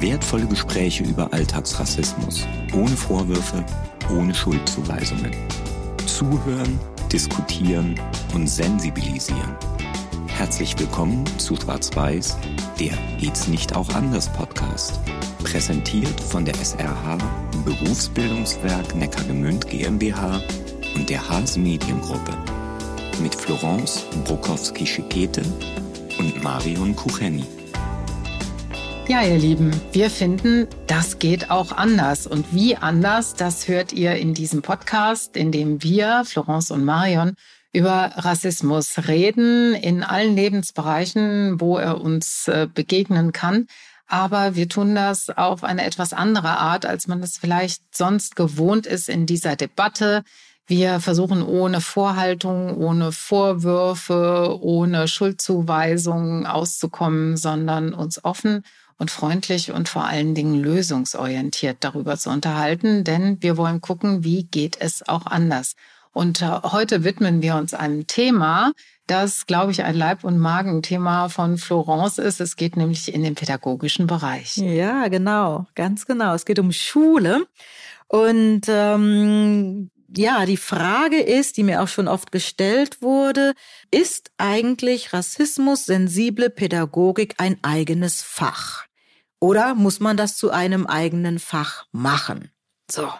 Wertvolle Gespräche über Alltagsrassismus. Ohne Vorwürfe, ohne Schuldzuweisungen. Zuhören, diskutieren und sensibilisieren. Herzlich willkommen zu Schwarz-Weiß, der Geht's nicht auch anders Podcast. Präsentiert von der SRH, Berufsbildungswerk Neckargemünd GmbH und der Haas Mediengruppe. Mit Florence Brokowski-Schikete und Marion Kucheni. Ja, ihr Lieben, wir finden, das geht auch anders. Und wie anders, das hört ihr in diesem Podcast, in dem wir, Florence und Marion, über Rassismus reden, in allen Lebensbereichen, wo er uns äh, begegnen kann. Aber wir tun das auf eine etwas andere Art, als man es vielleicht sonst gewohnt ist in dieser Debatte. Wir versuchen ohne Vorhaltung, ohne Vorwürfe, ohne Schuldzuweisungen auszukommen, sondern uns offen und freundlich und vor allen Dingen lösungsorientiert darüber zu unterhalten, denn wir wollen gucken, wie geht es auch anders. Und äh, heute widmen wir uns einem Thema, das, glaube ich, ein Leib- und Magenthema von Florence ist. Es geht nämlich in den pädagogischen Bereich. Ja, genau, ganz genau. Es geht um Schule. Und ähm, ja, die Frage ist, die mir auch schon oft gestellt wurde, ist eigentlich Rassismus sensible Pädagogik ein eigenes Fach? Oder muss man das zu einem eigenen Fach machen? So.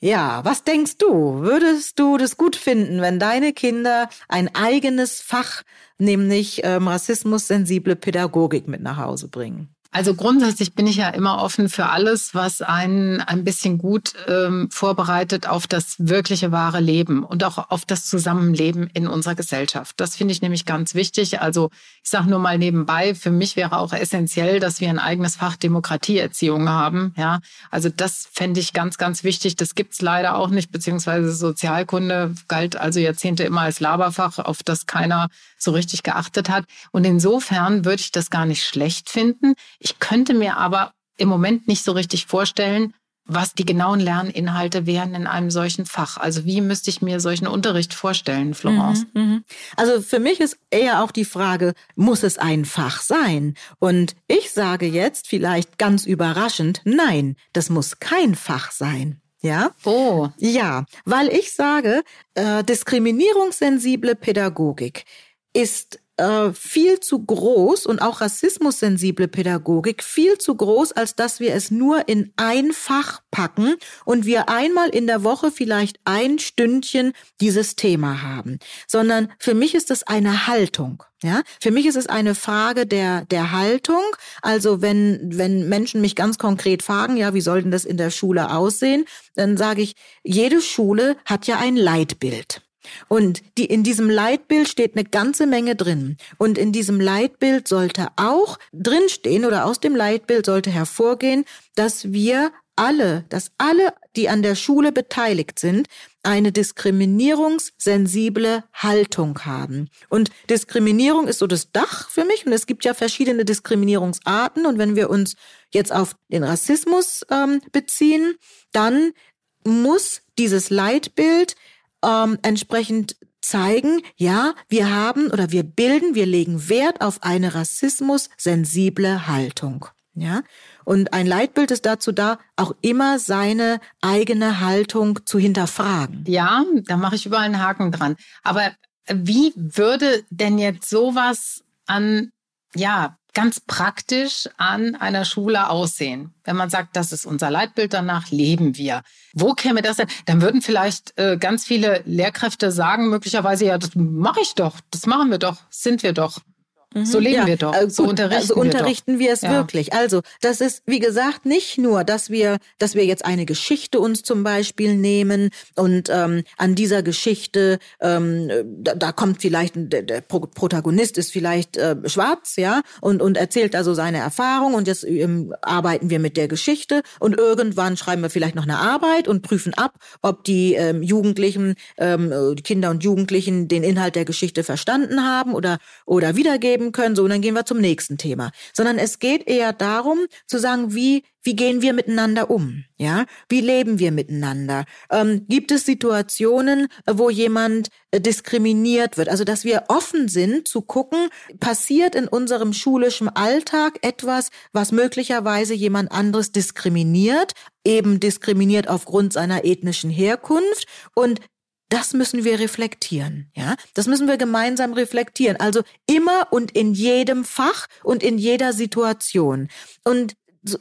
Ja, was denkst du? Würdest du das gut finden, wenn deine Kinder ein eigenes Fach, nämlich ähm, rassismus-sensible Pädagogik mit nach Hause bringen? Also grundsätzlich bin ich ja immer offen für alles, was einen ein bisschen gut ähm, vorbereitet auf das wirkliche wahre Leben und auch auf das Zusammenleben in unserer Gesellschaft. Das finde ich nämlich ganz wichtig. Also ich sage nur mal nebenbei, für mich wäre auch essentiell, dass wir ein eigenes Fach Demokratieerziehung haben. Ja, also das fände ich ganz, ganz wichtig. Das gibt's leider auch nicht, beziehungsweise Sozialkunde galt also Jahrzehnte immer als Laberfach, auf das keiner so richtig geachtet hat. Und insofern würde ich das gar nicht schlecht finden. Ich könnte mir aber im Moment nicht so richtig vorstellen, was die genauen Lerninhalte wären in einem solchen Fach. Also wie müsste ich mir solchen Unterricht vorstellen, Florence? Mhm, mhm. Also für mich ist eher auch die Frage, muss es ein Fach sein? Und ich sage jetzt vielleicht ganz überraschend, nein, das muss kein Fach sein. Ja? Oh. Ja, weil ich sage, äh, diskriminierungssensible Pädagogik ist äh, viel zu groß und auch rassismussensible Pädagogik viel zu groß, als dass wir es nur in ein Fach packen und wir einmal in der Woche vielleicht ein Stündchen dieses Thema haben, sondern für mich ist es eine Haltung. Ja, für mich ist es eine Frage der, der Haltung. Also wenn, wenn Menschen mich ganz konkret fragen, ja, wie soll denn das in der Schule aussehen? Dann sage ich, jede Schule hat ja ein Leitbild. Und die, in diesem Leitbild steht eine ganze Menge drin. Und in diesem Leitbild sollte auch drinstehen oder aus dem Leitbild sollte hervorgehen, dass wir alle, dass alle, die an der Schule beteiligt sind, eine diskriminierungssensible Haltung haben. Und Diskriminierung ist so das Dach für mich und es gibt ja verschiedene Diskriminierungsarten und wenn wir uns jetzt auf den Rassismus ähm, beziehen, dann muss dieses Leitbild ähm, entsprechend zeigen, ja, wir haben oder wir bilden, wir legen Wert auf eine rassismus-sensible Haltung. Ja, und ein Leitbild ist dazu da, auch immer seine eigene Haltung zu hinterfragen. Ja, da mache ich überall einen Haken dran. Aber wie würde denn jetzt sowas an, ja, ganz praktisch an einer Schule aussehen? Wenn man sagt, das ist unser Leitbild, danach leben wir. Wo käme das denn? Dann würden vielleicht äh, ganz viele Lehrkräfte sagen, möglicherweise, ja, das mache ich doch, das machen wir doch, sind wir doch. So leben ja, wir doch. Äh, so gut, unterrichten, also unterrichten wir, wir es ja. wirklich. Also das ist, wie gesagt, nicht nur, dass wir, dass wir jetzt eine Geschichte uns zum Beispiel nehmen und ähm, an dieser Geschichte, ähm, da, da kommt vielleicht der, der Protagonist ist vielleicht äh, schwarz, ja, und und erzählt also seine Erfahrung und jetzt ähm, arbeiten wir mit der Geschichte und irgendwann schreiben wir vielleicht noch eine Arbeit und prüfen ab, ob die ähm, Jugendlichen, ähm, die Kinder und Jugendlichen den Inhalt der Geschichte verstanden haben oder oder wiedergeben leben können. So, und dann gehen wir zum nächsten Thema. Sondern es geht eher darum, zu sagen, wie, wie gehen wir miteinander um? Ja, wie leben wir miteinander? Ähm, gibt es Situationen, wo jemand äh, diskriminiert wird? Also, dass wir offen sind zu gucken, passiert in unserem schulischen Alltag etwas, was möglicherweise jemand anderes diskriminiert, eben diskriminiert aufgrund seiner ethnischen Herkunft und das müssen wir reflektieren, ja? Das müssen wir gemeinsam reflektieren. Also immer und in jedem Fach und in jeder Situation. Und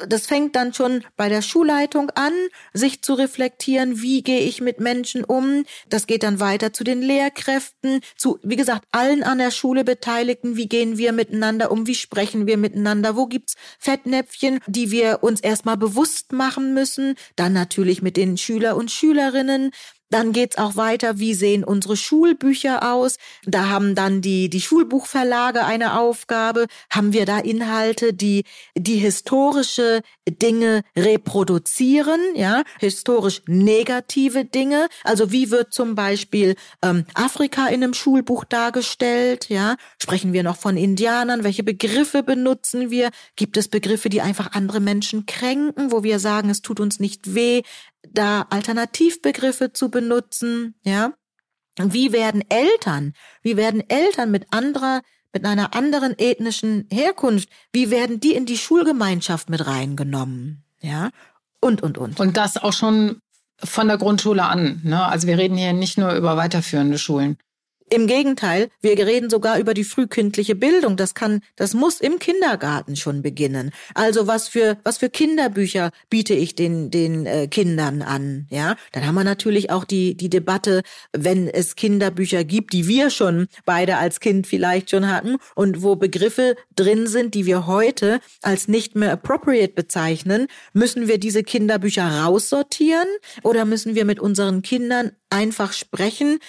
das fängt dann schon bei der Schulleitung an, sich zu reflektieren, wie gehe ich mit Menschen um. Das geht dann weiter zu den Lehrkräften, zu, wie gesagt, allen an der Schule Beteiligten. Wie gehen wir miteinander um? Wie sprechen wir miteinander? Wo gibt's Fettnäpfchen, die wir uns erstmal bewusst machen müssen? Dann natürlich mit den Schüler und Schülerinnen. Dann geht's auch weiter, wie sehen unsere Schulbücher aus? Da haben dann die, die Schulbuchverlage eine Aufgabe. Haben wir da Inhalte, die, die historische Dinge reproduzieren, ja, historisch negative Dinge? Also wie wird zum Beispiel ähm, Afrika in einem Schulbuch dargestellt, ja? Sprechen wir noch von Indianern? Welche Begriffe benutzen wir? Gibt es Begriffe, die einfach andere Menschen kränken, wo wir sagen, es tut uns nicht weh, da Alternativbegriffe zu benutzen, ja. Wie werden Eltern, wie werden Eltern mit anderer, mit einer anderen ethnischen Herkunft, wie werden die in die Schulgemeinschaft mit reingenommen, ja? Und, und, und. Und das auch schon von der Grundschule an, ne? Also wir reden hier nicht nur über weiterführende Schulen. Im Gegenteil, wir reden sogar über die frühkindliche Bildung. Das kann, das muss im Kindergarten schon beginnen. Also was für was für Kinderbücher biete ich den den äh, Kindern an? Ja, dann haben wir natürlich auch die die Debatte, wenn es Kinderbücher gibt, die wir schon beide als Kind vielleicht schon hatten und wo Begriffe drin sind, die wir heute als nicht mehr appropriate bezeichnen, müssen wir diese Kinderbücher raussortieren oder müssen wir mit unseren Kindern einfach sprechen?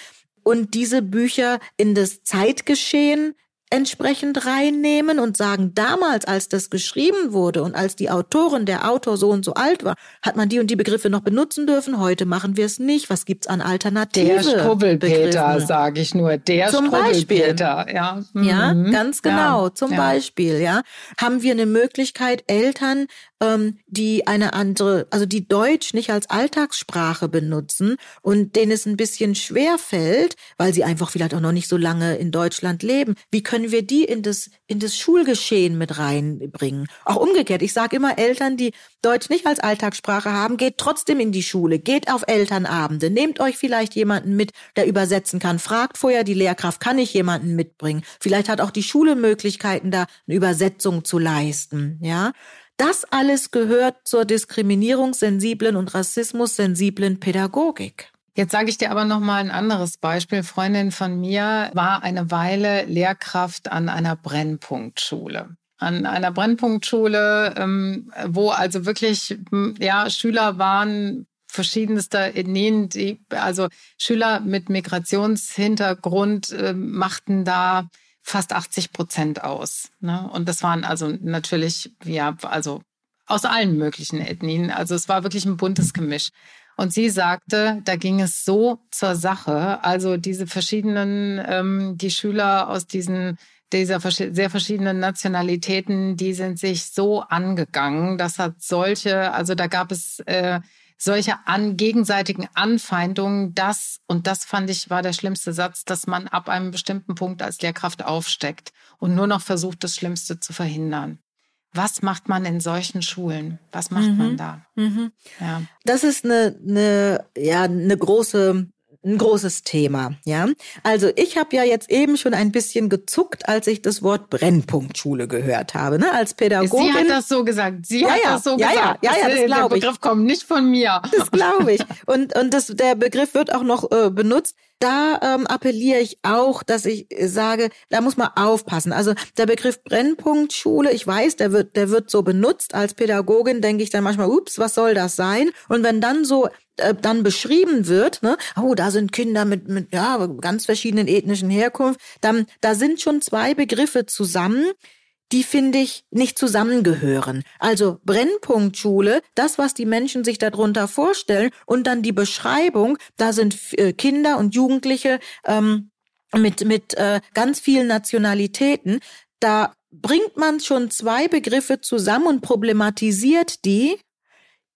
Und diese Bücher in das Zeitgeschehen entsprechend reinnehmen und sagen, damals, als das geschrieben wurde und als die Autorin, der Autor so und so alt war, hat man die und die Begriffe noch benutzen dürfen. Heute machen wir es nicht. Was gibt's an Alternativen? Der Strubbelpeter, sage ich nur. Der Zum Strubbelpeter, Beispiel. ja. Mhm. Ja, ganz genau. Ja. Zum ja. Beispiel, ja. Haben wir eine Möglichkeit, Eltern ähm, die eine andere, also die Deutsch nicht als Alltagssprache benutzen und denen es ein bisschen schwer fällt, weil sie einfach vielleicht auch noch nicht so lange in Deutschland leben. Wie können wir die in das in das Schulgeschehen mit reinbringen? Auch umgekehrt. Ich sage immer Eltern, die Deutsch nicht als Alltagssprache haben, geht trotzdem in die Schule, geht auf Elternabende, nehmt euch vielleicht jemanden mit, der übersetzen kann. Fragt vorher die Lehrkraft, kann ich jemanden mitbringen? Vielleicht hat auch die Schule Möglichkeiten, da eine Übersetzung zu leisten. Ja, das alles gehört zur diskriminierungssensiblen und rassismussensiblen Pädagogik. Jetzt sage ich dir aber noch mal ein anderes Beispiel. Freundin von mir war eine Weile Lehrkraft an einer Brennpunktschule. An einer Brennpunktschule, ähm, wo also wirklich ja Schüler waren verschiedenster Ethnien, die, also Schüler mit Migrationshintergrund äh, machten da fast 80 Prozent aus. Ne? Und das waren also natürlich, ja, also aus allen möglichen Ethnien. Also es war wirklich ein buntes Gemisch. Und sie sagte, da ging es so zur Sache. Also diese verschiedenen, ähm, die Schüler aus diesen dieser sehr verschiedenen Nationalitäten, die sind sich so angegangen. Das hat solche, also da gab es äh, solche an gegenseitigen Anfeindungen, das, und das fand ich war der schlimmste Satz, dass man ab einem bestimmten Punkt als Lehrkraft aufsteckt und nur noch versucht, das Schlimmste zu verhindern. Was macht man in solchen Schulen? Was macht mhm. man da? Mhm. Ja. Das ist eine, eine, ja, eine große ein großes Thema, ja. Also ich habe ja jetzt eben schon ein bisschen gezuckt, als ich das Wort Brennpunktschule gehört habe, ne? Als Pädagogin. Sie hat das so gesagt. Sie ja, hat ja, das so ja, gesagt. Ja, ja, ja, das glaube ich. Der Begriff kommt nicht von mir. Das glaube ich. Und und das der Begriff wird auch noch äh, benutzt. Da ähm, appelliere ich auch, dass ich sage, da muss man aufpassen. Also der Begriff Brennpunktschule, ich weiß, der wird der wird so benutzt. Als Pädagogin denke ich dann manchmal, ups, was soll das sein? Und wenn dann so äh, dann beschrieben wird, ne, oh, da sind Kinder mit, mit ja, ganz verschiedenen ethnischen Herkunft, dann da sind schon zwei Begriffe zusammen, die finde ich nicht zusammengehören. Also Brennpunktschule, das, was die Menschen sich darunter vorstellen, und dann die Beschreibung, da sind äh, Kinder und Jugendliche ähm, mit mit äh, ganz vielen Nationalitäten da bringt man schon zwei Begriffe zusammen und problematisiert die,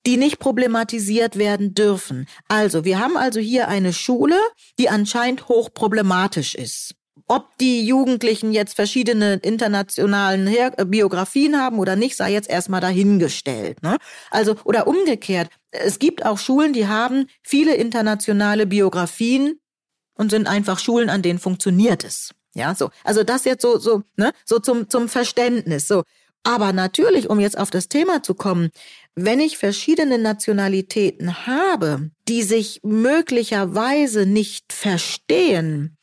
die nicht problematisiert werden dürfen. Also, wir haben also hier eine Schule, die anscheinend hochproblematisch ist. Ob die Jugendlichen jetzt verschiedene internationalen Her äh, Biografien haben oder nicht, sei jetzt erstmal dahingestellt. Ne? Also, oder umgekehrt. Es gibt auch Schulen, die haben viele internationale Biografien und sind einfach Schulen, an denen funktioniert es. Ja, so. Also das jetzt so, so, ne, so zum, zum Verständnis, so. Aber natürlich, um jetzt auf das Thema zu kommen, wenn ich verschiedene Nationalitäten habe, die sich möglicherweise nicht verstehen,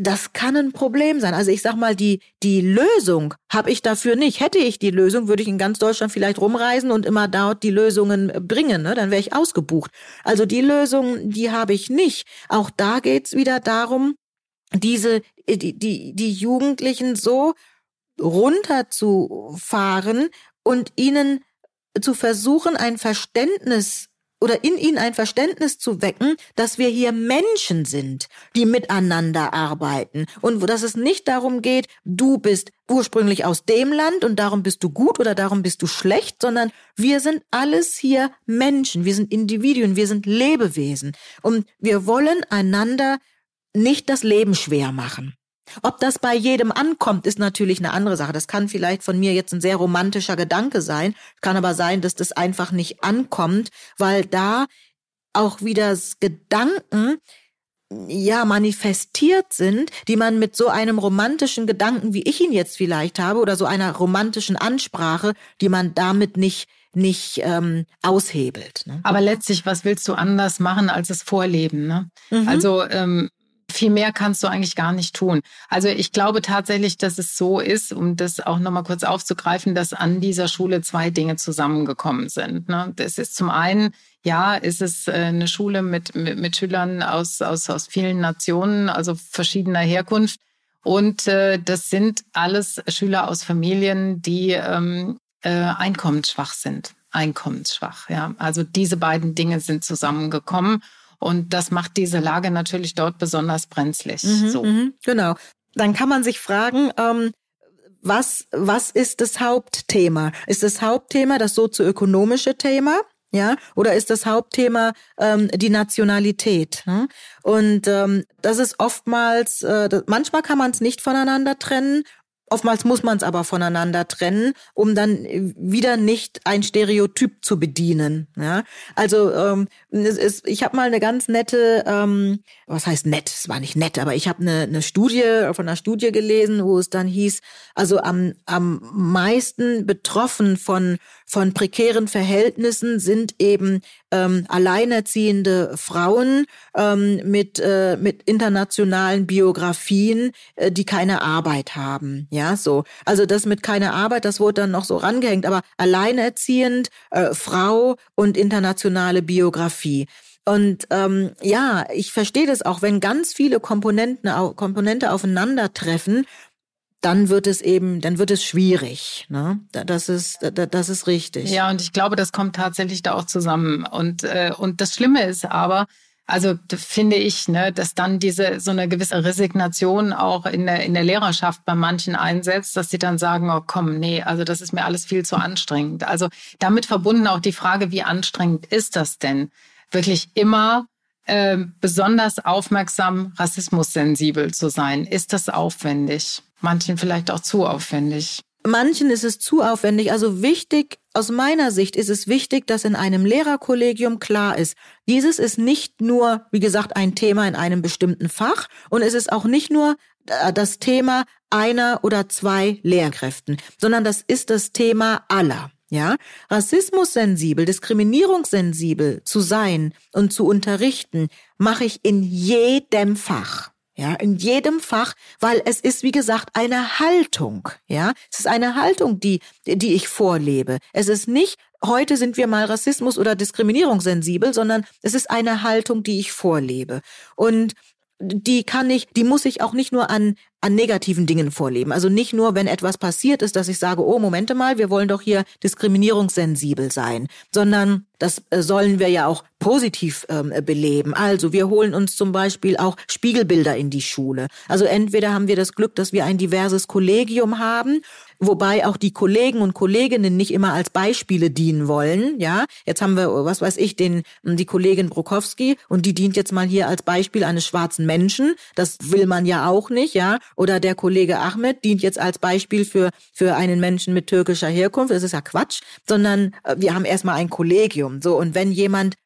das kann ein Problem sein. Also ich sag mal, die, die Lösung habe ich dafür nicht. Hätte ich die Lösung, würde ich in ganz Deutschland vielleicht rumreisen und immer dort die Lösungen bringen. Ne? Dann wäre ich ausgebucht. Also die Lösung, die habe ich nicht. Auch da geht's wieder darum, diese, die, die, die Jugendlichen so runterzufahren und ihnen zu versuchen, ein Verständnis oder in ihnen ein Verständnis zu wecken, dass wir hier Menschen sind, die miteinander arbeiten. Und dass es nicht darum geht, du bist ursprünglich aus dem Land und darum bist du gut oder darum bist du schlecht, sondern wir sind alles hier Menschen, wir sind Individuen, wir sind Lebewesen. Und wir wollen einander nicht das Leben schwer machen. Ob das bei jedem ankommt, ist natürlich eine andere Sache. Das kann vielleicht von mir jetzt ein sehr romantischer Gedanke sein, kann aber sein, dass das einfach nicht ankommt, weil da auch wieder Gedanken ja manifestiert sind, die man mit so einem romantischen Gedanken, wie ich ihn jetzt vielleicht habe, oder so einer romantischen Ansprache, die man damit nicht nicht ähm, aushebelt. Ne? Aber letztlich, was willst du anders machen als es vorleben? Ne? Mhm. Also ähm, viel mehr kannst du eigentlich gar nicht tun. Also ich glaube tatsächlich, dass es so ist, um das auch nochmal kurz aufzugreifen, dass an dieser Schule zwei Dinge zusammengekommen sind. Ne? Das ist zum einen, ja, ist es äh, eine Schule mit, mit, mit Schülern aus, aus, aus vielen Nationen, also verschiedener Herkunft. Und äh, das sind alles Schüler aus Familien, die ähm, äh, einkommensschwach sind. Einkommensschwach, ja. Also diese beiden Dinge sind zusammengekommen. Und das macht diese Lage natürlich dort besonders brenzlig. Mhm, so. Mhm, genau. Dann kann man sich fragen, ähm, was, was ist das Hauptthema? Ist das Hauptthema das sozioökonomische Thema? Ja, oder ist das Hauptthema ähm, die Nationalität? Hm? Und ähm, das ist oftmals, äh, das, manchmal kann man es nicht voneinander trennen Oftmals muss man es aber voneinander trennen, um dann wieder nicht ein Stereotyp zu bedienen. Ja? Also ähm, es ist, ich habe mal eine ganz nette, ähm, was heißt nett? Es war nicht nett, aber ich habe eine, eine Studie von einer Studie gelesen, wo es dann hieß, also am, am meisten betroffen von von prekären Verhältnissen sind eben ähm, alleinerziehende Frauen ähm, mit äh, mit internationalen Biografien, äh, die keine Arbeit haben. Ja, so. Also das mit keine Arbeit, das wurde dann noch so rangehängt, aber alleinerziehend, äh, Frau und internationale Biografie. Und ähm, ja, ich verstehe das auch, wenn ganz viele Komponenten, Komponente aufeinandertreffen dann wird es eben, dann wird es schwierig. Ne? Das ist, das ist richtig. Ja, und ich glaube, das kommt tatsächlich da auch zusammen. Und äh, und das Schlimme ist aber, also finde ich, ne, dass dann diese so eine gewisse Resignation auch in der in der Lehrerschaft bei manchen einsetzt, dass sie dann sagen, oh komm, nee, also das ist mir alles viel zu anstrengend. Also damit verbunden auch die Frage, wie anstrengend ist das denn? Wirklich immer äh, besonders aufmerksam, rassismussensibel zu sein. Ist das aufwendig? Manchen vielleicht auch zu aufwendig. Manchen ist es zu aufwendig. Also wichtig, aus meiner Sicht ist es wichtig, dass in einem Lehrerkollegium klar ist, dieses ist nicht nur, wie gesagt, ein Thema in einem bestimmten Fach und es ist auch nicht nur äh, das Thema einer oder zwei Lehrkräften, sondern das ist das Thema aller. Ja, rassismussensibel, diskriminierungssensibel zu sein und zu unterrichten, mache ich in jedem Fach. Ja, in jedem Fach, weil es ist, wie gesagt, eine Haltung. Ja, es ist eine Haltung, die, die ich vorlebe. Es ist nicht, heute sind wir mal Rassismus oder Diskriminierungssensibel, sondern es ist eine Haltung, die ich vorlebe. Und die kann ich, die muss ich auch nicht nur an an negativen Dingen vorleben. Also nicht nur, wenn etwas passiert ist, dass ich sage, oh, Momente mal, wir wollen doch hier diskriminierungssensibel sein, sondern das äh, sollen wir ja auch positiv ähm, beleben. Also wir holen uns zum Beispiel auch Spiegelbilder in die Schule. Also entweder haben wir das Glück, dass wir ein diverses Kollegium haben wobei auch die Kollegen und Kolleginnen nicht immer als Beispiele dienen wollen. Ja, jetzt haben wir, was weiß ich, den die Kollegin Brokowski und die dient jetzt mal hier als Beispiel eines schwarzen Menschen. Das will man ja auch nicht, ja. Oder der Kollege Ahmed dient jetzt als Beispiel für für einen Menschen mit türkischer Herkunft. Das ist ja Quatsch, sondern äh, wir haben erstmal ein Kollegium. So und wenn jemand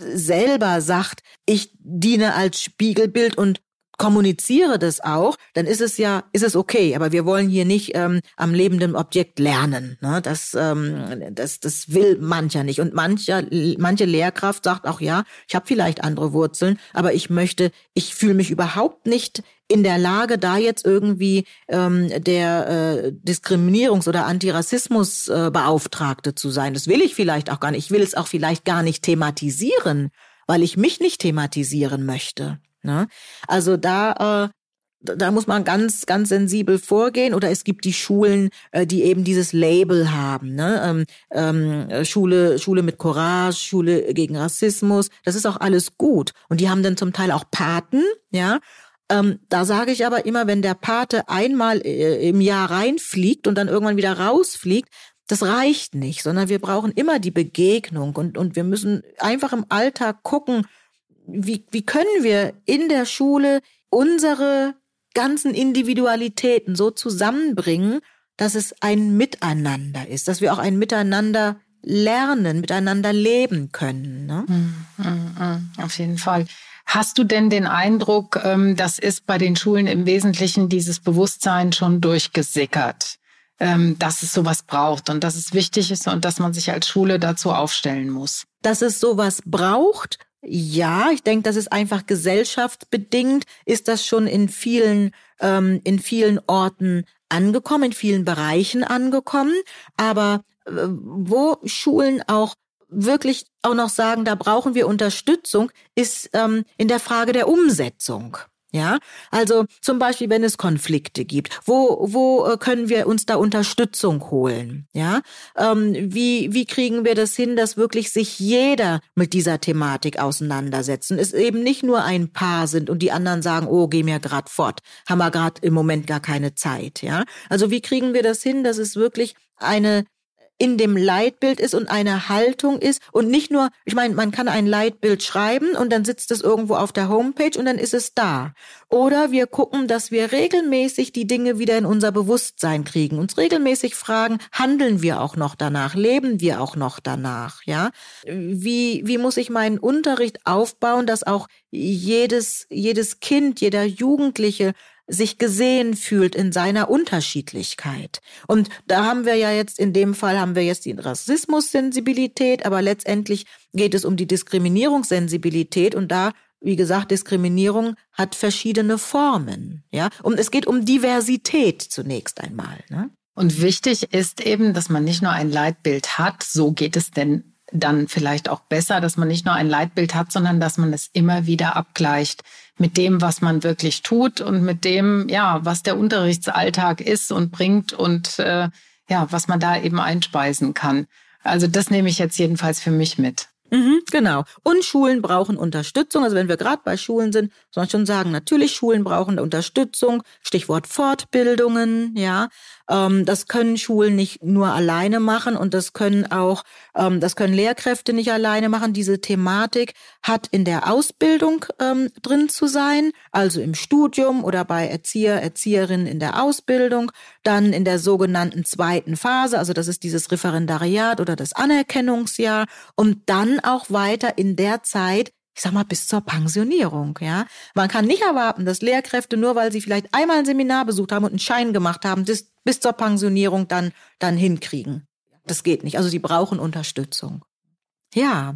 selber sagt, ich diene als Spiegelbild und kommuniziere das auch, dann ist es ja, ist es okay. Aber wir wollen hier nicht ähm, am lebenden Objekt lernen. Ne? Das, ähm, das, das will mancher nicht. Und mancher, manche Lehrkraft sagt auch, ja, ich habe vielleicht andere Wurzeln, aber ich möchte, ich fühle mich überhaupt nicht in der Lage, da jetzt irgendwie ähm, der äh, Diskriminierungs- oder Antirassismusbeauftragte äh, zu sein. Das will ich vielleicht auch gar nicht. Ich will es auch vielleicht gar nicht thematisieren, weil ich mich nicht thematisieren möchte. Ne? Also da, äh, da muss man ganz, ganz sensibel vorgehen. Oder es gibt die Schulen, äh, die eben dieses Label haben. Ne? Ähm, ähm, Schule, Schule mit Courage, Schule gegen Rassismus. Das ist auch alles gut. Und die haben dann zum Teil auch Paten, ja. Ähm, da sage ich aber immer, wenn der Pate einmal äh, im Jahr reinfliegt und dann irgendwann wieder rausfliegt, das reicht nicht, sondern wir brauchen immer die Begegnung und, und wir müssen einfach im Alltag gucken, wie, wie können wir in der Schule unsere ganzen Individualitäten so zusammenbringen, dass es ein Miteinander ist, dass wir auch ein Miteinander lernen, miteinander leben können. Ne? Mm, mm, mm, auf jeden Fall. Hast du denn den Eindruck, ähm, das ist bei den Schulen im Wesentlichen dieses Bewusstsein schon durchgesickert, ähm, dass es sowas braucht und dass es wichtig ist und dass man sich als Schule dazu aufstellen muss? Dass es sowas braucht ja, ich denke, das ist einfach gesellschaftsbedingt, ist das schon in vielen, ähm, in vielen Orten angekommen, in vielen Bereichen angekommen. Aber äh, wo Schulen auch wirklich auch noch sagen, da brauchen wir Unterstützung, ist ähm, in der Frage der Umsetzung. Ja, also zum Beispiel, wenn es Konflikte gibt, wo wo äh, können wir uns da Unterstützung holen? Ja, ähm, wie wie kriegen wir das hin, dass wirklich sich jeder mit dieser Thematik auseinandersetzen? Es eben nicht nur ein Paar sind und die anderen sagen, oh, geh mir grad fort, haben wir gerade im Moment gar keine Zeit. Ja, also wie kriegen wir das hin, dass es wirklich eine in dem Leitbild ist und eine Haltung ist und nicht nur, ich meine, man kann ein Leitbild schreiben und dann sitzt es irgendwo auf der Homepage und dann ist es da. Oder wir gucken, dass wir regelmäßig die Dinge wieder in unser Bewusstsein kriegen, uns regelmäßig fragen, handeln wir auch noch danach, leben wir auch noch danach, ja? Wie, wie muss ich meinen Unterricht aufbauen, dass auch jedes, jedes Kind, jeder Jugendliche sich gesehen fühlt in seiner Unterschiedlichkeit. Und da haben wir ja jetzt, in dem Fall haben wir jetzt die Rassismussensibilität, aber letztendlich geht es um die Diskriminierungssensibilität und da wie gesagt, Diskriminierung hat verschiedene Formen, ja. Und es geht um Diversität zunächst einmal, ne? Und wichtig ist eben, dass man nicht nur ein Leitbild hat, so geht es denn dann vielleicht auch besser, dass man nicht nur ein Leitbild hat, sondern dass man es immer wieder abgleicht mit dem, was man wirklich tut und mit dem, ja, was der Unterrichtsalltag ist und bringt und äh, ja, was man da eben einspeisen kann. Also das nehme ich jetzt jedenfalls für mich mit. Mhm, genau. Und Schulen brauchen Unterstützung. Also wenn wir gerade bei Schulen sind, soll ich schon sagen, natürlich Schulen brauchen Unterstützung. Stichwort Fortbildungen, ja. Ähm, das können Schulen nicht nur alleine machen und das können auch, ähm, das können Lehrkräfte nicht alleine machen. Diese Thematik hat in der Ausbildung ähm, drin zu sein, also im Studium oder bei Erzieher, Erzieherinnen in der Ausbildung, dann in der sogenannten zweiten Phase, also das ist dieses Referendariat oder das Anerkennungsjahr und dann auch weiter in der Zeit, ich sag mal, bis zur Pensionierung, ja. Man kann nicht erwarten, dass Lehrkräfte nur, weil sie vielleicht einmal ein Seminar besucht haben und einen Schein gemacht haben, das bis zur Pensionierung dann, dann hinkriegen. Das geht nicht. Also sie brauchen Unterstützung. Ja.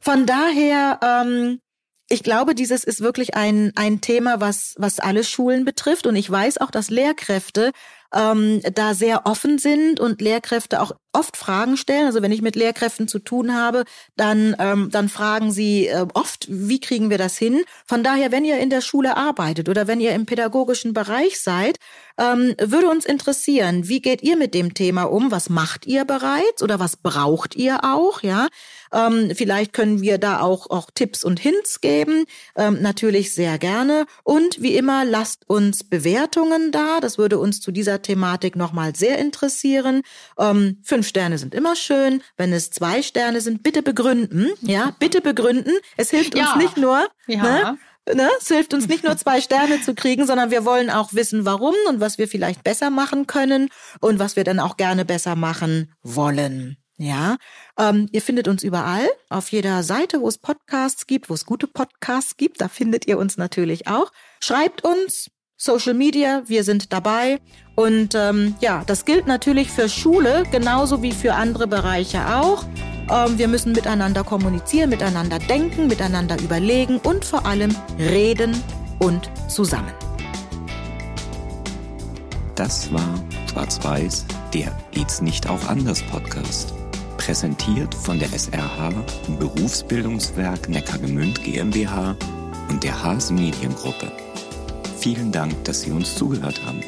Von daher, ähm, ich glaube, dieses ist wirklich ein, ein Thema, was, was alle Schulen betrifft. Und ich weiß auch, dass Lehrkräfte ähm, da sehr offen sind und Lehrkräfte auch oft Fragen stellen. Also wenn ich mit Lehrkräften zu tun habe, dann, ähm, dann fragen sie äh, oft, wie kriegen wir das hin? Von daher, wenn ihr in der Schule arbeitet oder wenn ihr im pädagogischen Bereich seid, ähm, würde uns interessieren, wie geht ihr mit dem Thema um? Was macht ihr bereits oder was braucht ihr auch? Ja, ähm, vielleicht können wir da auch, auch Tipps und Hints geben. Ähm, natürlich sehr gerne. Und wie immer, lasst uns Bewertungen da. Das würde uns zu dieser Thematik nochmal sehr interessieren. Ähm, fünf Sterne sind immer schön. Wenn es zwei Sterne sind, bitte begründen. Ja, bitte begründen. Es hilft uns nicht nur. Ja. Ne? Ne? Es hilft uns nicht nur zwei Sterne zu kriegen, sondern wir wollen auch wissen, warum und was wir vielleicht besser machen können und was wir dann auch gerne besser machen wollen. Ja, ähm, ihr findet uns überall, auf jeder Seite, wo es Podcasts gibt, wo es gute Podcasts gibt, da findet ihr uns natürlich auch. Schreibt uns, Social Media, wir sind dabei. Und ähm, ja, das gilt natürlich für Schule genauso wie für andere Bereiche auch. Ähm, wir müssen miteinander kommunizieren, miteinander denken, miteinander überlegen und vor allem reden und zusammen. Das war Schwarz-Weiß, der Geht's nicht auch anders Podcast. Präsentiert von der SRH, Berufsbildungswerk Neckargemünd GmbH und der Haas Mediengruppe. Vielen Dank, dass Sie uns zugehört haben.